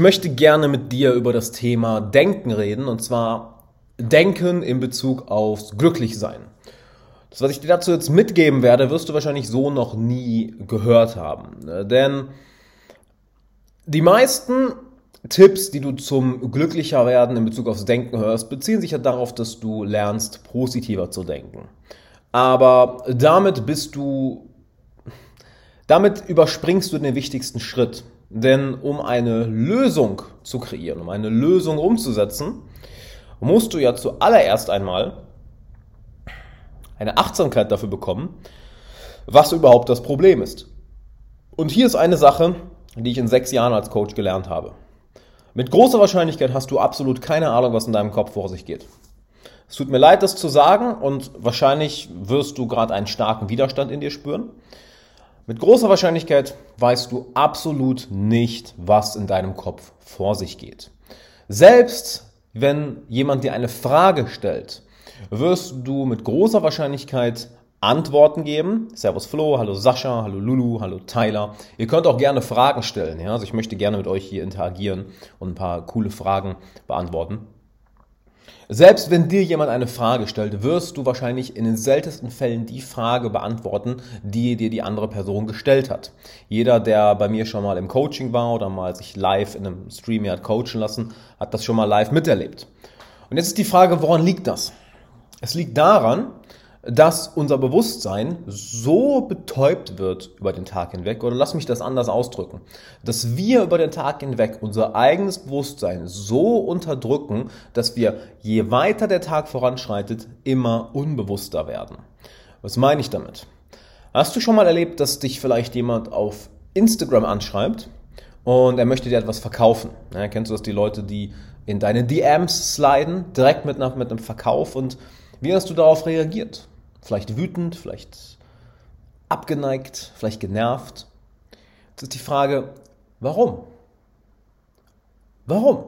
möchte gerne mit dir über das Thema Denken reden und zwar Denken in Bezug aufs Glücklichsein. Das, was ich dir dazu jetzt mitgeben werde, wirst du wahrscheinlich so noch nie gehört haben. Denn die meisten Tipps, die du zum glücklicher werden in Bezug aufs Denken hörst, beziehen sich ja darauf, dass du lernst, positiver zu denken. Aber damit bist du, damit überspringst du den wichtigsten Schritt. Denn um eine Lösung zu kreieren, um eine Lösung umzusetzen, musst du ja zuallererst einmal eine Achtsamkeit dafür bekommen, was überhaupt das Problem ist. Und hier ist eine Sache, die ich in sechs Jahren als Coach gelernt habe. Mit großer Wahrscheinlichkeit hast du absolut keine Ahnung, was in deinem Kopf vor sich geht. Es tut mir leid, das zu sagen und wahrscheinlich wirst du gerade einen starken Widerstand in dir spüren. Mit großer Wahrscheinlichkeit weißt du absolut nicht, was in deinem Kopf vor sich geht. Selbst wenn jemand dir eine Frage stellt, wirst du mit großer Wahrscheinlichkeit Antworten geben. Servus Flo, hallo Sascha, hallo Lulu, hallo Tyler. Ihr könnt auch gerne Fragen stellen. Ja? Also ich möchte gerne mit euch hier interagieren und ein paar coole Fragen beantworten. Selbst wenn dir jemand eine Frage stellt, wirst du wahrscheinlich in den seltensten Fällen die Frage beantworten, die dir die andere Person gestellt hat. Jeder, der bei mir schon mal im Coaching war oder mal sich live in einem Stream hat coachen lassen, hat das schon mal live miterlebt. Und jetzt ist die Frage, woran liegt das? Es liegt daran, dass unser Bewusstsein so betäubt wird über den Tag hinweg, oder lass mich das anders ausdrücken, dass wir über den Tag hinweg unser eigenes Bewusstsein so unterdrücken, dass wir, je weiter der Tag voranschreitet, immer unbewusster werden. Was meine ich damit? Hast du schon mal erlebt, dass dich vielleicht jemand auf Instagram anschreibt und er möchte dir etwas verkaufen? Ja, kennst du das, die Leute, die in deine DMs sliden, direkt mit, mit einem Verkauf und wie hast du darauf reagiert? Vielleicht wütend, vielleicht abgeneigt, vielleicht genervt. Jetzt ist die Frage, warum? Warum?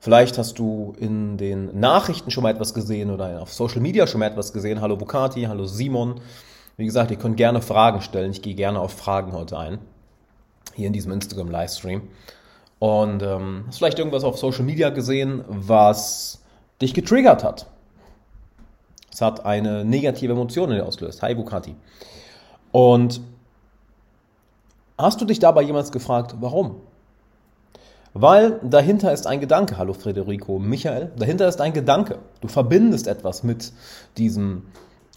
Vielleicht hast du in den Nachrichten schon mal etwas gesehen oder auf Social Media schon mal etwas gesehen. Hallo Bukati, hallo Simon. Wie gesagt, ihr könnt gerne Fragen stellen. Ich gehe gerne auf Fragen heute ein. Hier in diesem Instagram-Livestream. Und ähm, hast vielleicht irgendwas auf Social Media gesehen, was dich getriggert hat. Es hat eine negative Emotion in dir ausgelöst. Hi Bukati. Und hast du dich dabei jemals gefragt, warum? Weil dahinter ist ein Gedanke. Hallo Federico, Michael. Dahinter ist ein Gedanke. Du verbindest etwas mit diesem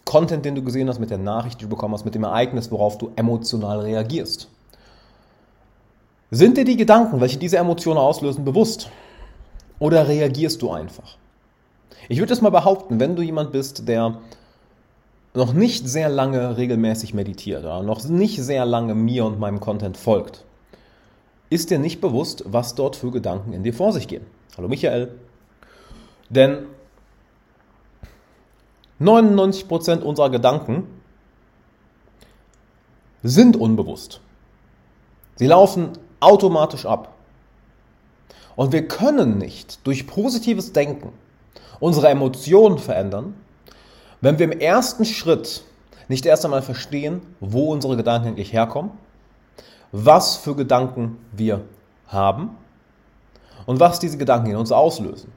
Content, den du gesehen hast, mit der Nachricht, die du bekommen hast, mit dem Ereignis, worauf du emotional reagierst. Sind dir die Gedanken, welche diese Emotionen auslösen, bewusst? Oder reagierst du einfach? Ich würde es mal behaupten, wenn du jemand bist, der noch nicht sehr lange regelmäßig meditiert oder noch nicht sehr lange mir und meinem Content folgt, ist dir nicht bewusst, was dort für Gedanken in dir vor sich gehen. Hallo Michael. Denn 99% unserer Gedanken sind unbewusst. Sie laufen automatisch ab. Und wir können nicht durch positives Denken unsere Emotionen verändern, wenn wir im ersten Schritt nicht erst einmal verstehen, wo unsere Gedanken eigentlich herkommen, was für Gedanken wir haben und was diese Gedanken in uns auslösen.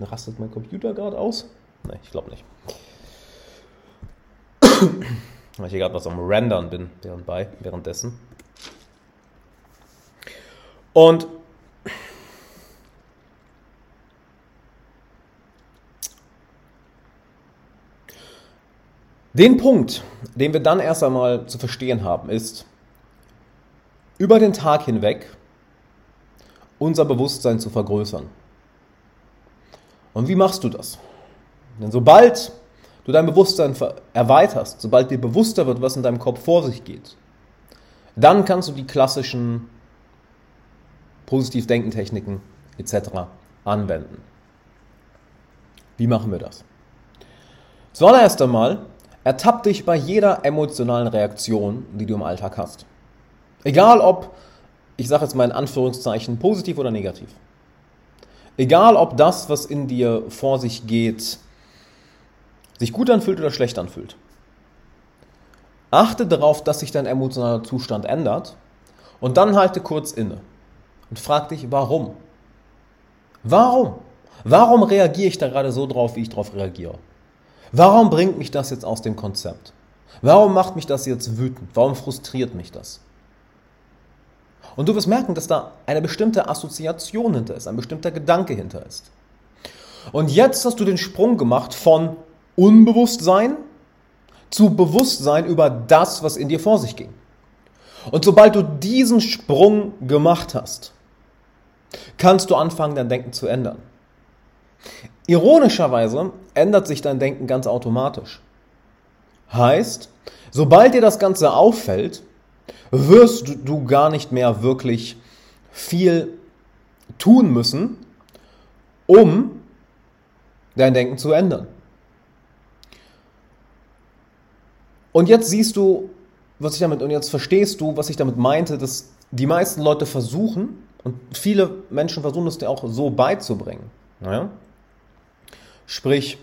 Rastet mein Computer gerade aus? Nein, ich glaube nicht. Weil ich hier gerade was am Rendern bin währendbei, währenddessen. Und Den Punkt, den wir dann erst einmal zu verstehen haben, ist, über den Tag hinweg unser Bewusstsein zu vergrößern. Und wie machst du das? Denn sobald du dein Bewusstsein erweiterst, sobald dir bewusster wird, was in deinem Kopf vor sich geht, dann kannst du die klassischen Positiv-Denken-Techniken etc. anwenden. Wie machen wir das? Zuallererst einmal Ertapp dich bei jeder emotionalen Reaktion, die du im Alltag hast. Egal ob, ich sage jetzt mal in Anführungszeichen, positiv oder negativ. Egal ob das, was in dir vor sich geht, sich gut anfühlt oder schlecht anfühlt. Achte darauf, dass sich dein emotionaler Zustand ändert und dann halte kurz inne und frag dich, warum? Warum? Warum reagiere ich da gerade so drauf, wie ich darauf reagiere? Warum bringt mich das jetzt aus dem Konzept? Warum macht mich das jetzt wütend? Warum frustriert mich das? Und du wirst merken, dass da eine bestimmte Assoziation hinter ist, ein bestimmter Gedanke hinter ist. Und jetzt hast du den Sprung gemacht von Unbewusstsein zu Bewusstsein über das, was in dir vor sich ging. Und sobald du diesen Sprung gemacht hast, kannst du anfangen, dein Denken zu ändern. Ironischerweise ändert sich dein Denken ganz automatisch. Heißt, sobald dir das Ganze auffällt, wirst du gar nicht mehr wirklich viel tun müssen, um dein Denken zu ändern. Und jetzt siehst du, was ich damit, und jetzt verstehst du, was ich damit meinte, dass die meisten Leute versuchen, und viele Menschen versuchen es dir auch so beizubringen. Ja? Sprich,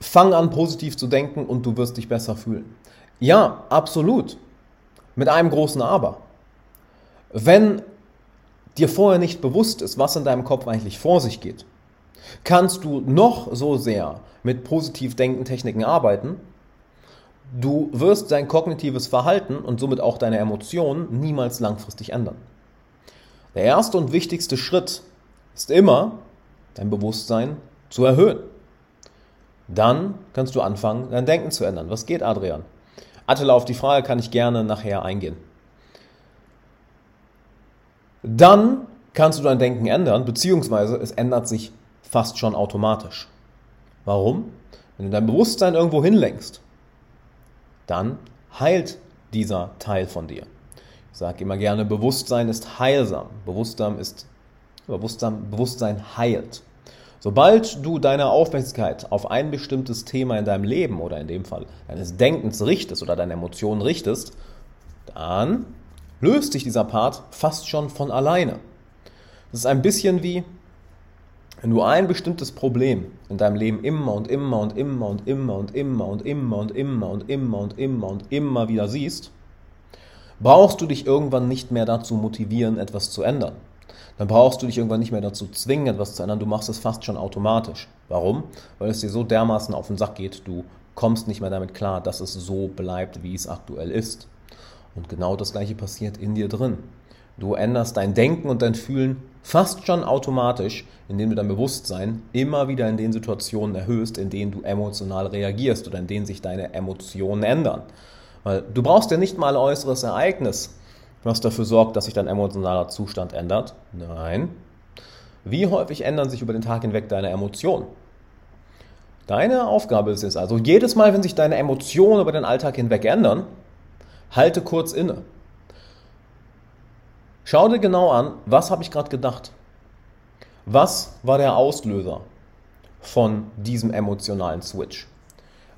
fang an positiv zu denken und du wirst dich besser fühlen. Ja, absolut. Mit einem großen Aber. Wenn dir vorher nicht bewusst ist, was in deinem Kopf eigentlich vor sich geht, kannst du noch so sehr mit positiv denken Techniken arbeiten, du wirst dein kognitives Verhalten und somit auch deine Emotionen niemals langfristig ändern. Der erste und wichtigste Schritt ist immer, dein Bewusstsein zu erhöhen. Dann kannst du anfangen, dein Denken zu ändern. Was geht, Adrian? Attila, auf die Frage kann ich gerne nachher eingehen. Dann kannst du dein Denken ändern, beziehungsweise es ändert sich fast schon automatisch. Warum? Wenn du dein Bewusstsein irgendwo hinlenkst, dann heilt dieser Teil von dir. Ich sage immer gerne, Bewusstsein ist heilsam. Bewusstsein ist Bewusstsein, Bewusstsein heilt. Sobald du deine Aufmerksamkeit auf ein bestimmtes Thema in deinem Leben oder in dem Fall deines Denkens richtest oder deine Emotionen richtest, dann löst sich dieser Part fast schon von alleine. Das ist ein bisschen wie, wenn du ein bestimmtes Problem in deinem Leben immer und immer und immer und immer und immer und immer und immer und immer und immer und immer wieder siehst, brauchst du dich irgendwann nicht mehr dazu motivieren, etwas zu ändern. Dann brauchst du dich irgendwann nicht mehr dazu zwingen, etwas zu ändern. Du machst es fast schon automatisch. Warum? Weil es dir so dermaßen auf den Sack geht, du kommst nicht mehr damit klar, dass es so bleibt, wie es aktuell ist. Und genau das gleiche passiert in dir drin. Du änderst dein Denken und dein Fühlen fast schon automatisch, indem du dein Bewusstsein immer wieder in den Situationen erhöhst, in denen du emotional reagierst oder in denen sich deine Emotionen ändern. Weil du brauchst ja nicht mal ein äußeres Ereignis, was dafür sorgt, dass sich dein emotionaler Zustand ändert. Nein. Wie häufig ändern sich über den Tag hinweg deine Emotionen? Deine Aufgabe ist es also, jedes Mal, wenn sich deine Emotionen über den Alltag hinweg ändern, halte kurz inne Schau dir genau an, was habe ich gerade gedacht? Was war der Auslöser von diesem emotionalen Switch?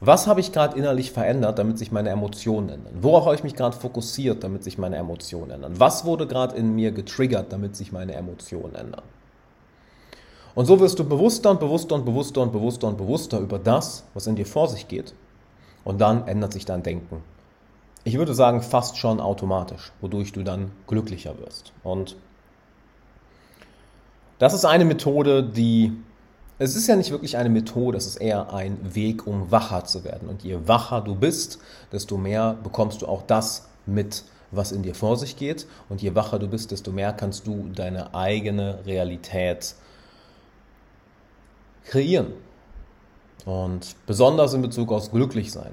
Was habe ich gerade innerlich verändert, damit sich meine Emotionen ändern? Worauf habe ich mich gerade fokussiert, damit sich meine Emotionen ändern? Was wurde gerade in mir getriggert, damit sich meine Emotionen ändern? Und so wirst du bewusster und bewusster und bewusster und bewusster und bewusster über das, was in dir vor sich geht. Und dann ändert sich dein Denken ich würde sagen, fast schon automatisch, wodurch du dann glücklicher wirst. Und das ist eine Methode, die, es ist ja nicht wirklich eine Methode, es ist eher ein Weg, um wacher zu werden. Und je wacher du bist, desto mehr bekommst du auch das mit, was in dir vor sich geht. Und je wacher du bist, desto mehr kannst du deine eigene Realität kreieren. Und besonders in Bezug auf Glücklichsein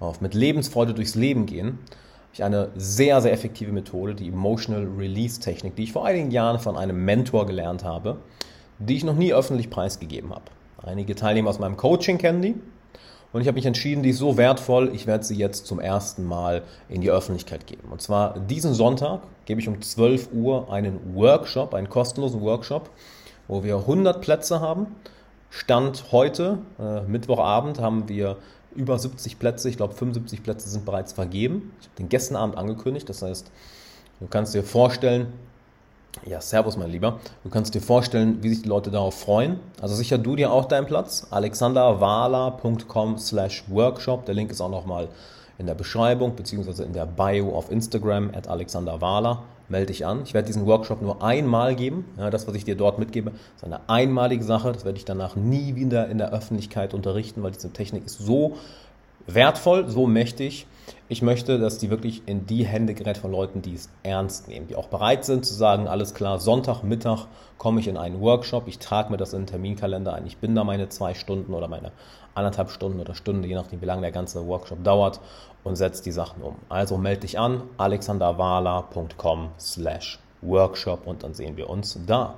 auf mit Lebensfreude durchs Leben gehen, habe ich eine sehr, sehr effektive Methode, die Emotional Release Technik, die ich vor einigen Jahren von einem Mentor gelernt habe, die ich noch nie öffentlich preisgegeben habe. Einige Teilnehmer aus meinem Coaching kennen die und ich habe mich entschieden, die ist so wertvoll, ich werde sie jetzt zum ersten Mal in die Öffentlichkeit geben. Und zwar diesen Sonntag gebe ich um 12 Uhr einen Workshop, einen kostenlosen Workshop, wo wir 100 Plätze haben. Stand heute, äh, Mittwochabend, haben wir über 70 Plätze, ich glaube 75 Plätze sind bereits vergeben. Ich habe den gestern Abend angekündigt, das heißt, du kannst dir vorstellen, Ja, servus, mein Lieber. Du kannst dir vorstellen, wie sich die Leute darauf freuen. Also sicher du dir auch deinen Platz. alexanderwala.com slash workshop. Der Link ist auch nochmal in der Beschreibung beziehungsweise in der Bio auf Instagram at alexanderwala. Melde dich an. Ich werde diesen Workshop nur einmal geben. Ja, das, was ich dir dort mitgebe, ist eine einmalige Sache. Das werde ich danach nie wieder in der Öffentlichkeit unterrichten, weil diese Technik ist so wertvoll, so mächtig. Ich möchte, dass die wirklich in die Hände gerät von Leuten, die es ernst nehmen, die auch bereit sind zu sagen, alles klar, Sonntagmittag komme ich in einen Workshop, ich trage mir das in den Terminkalender ein, ich bin da meine zwei Stunden oder meine anderthalb Stunden oder Stunde, je nachdem, wie lange der ganze Workshop dauert und setze die Sachen um. Also melde dich an, alexanderwala.com slash Workshop und dann sehen wir uns da.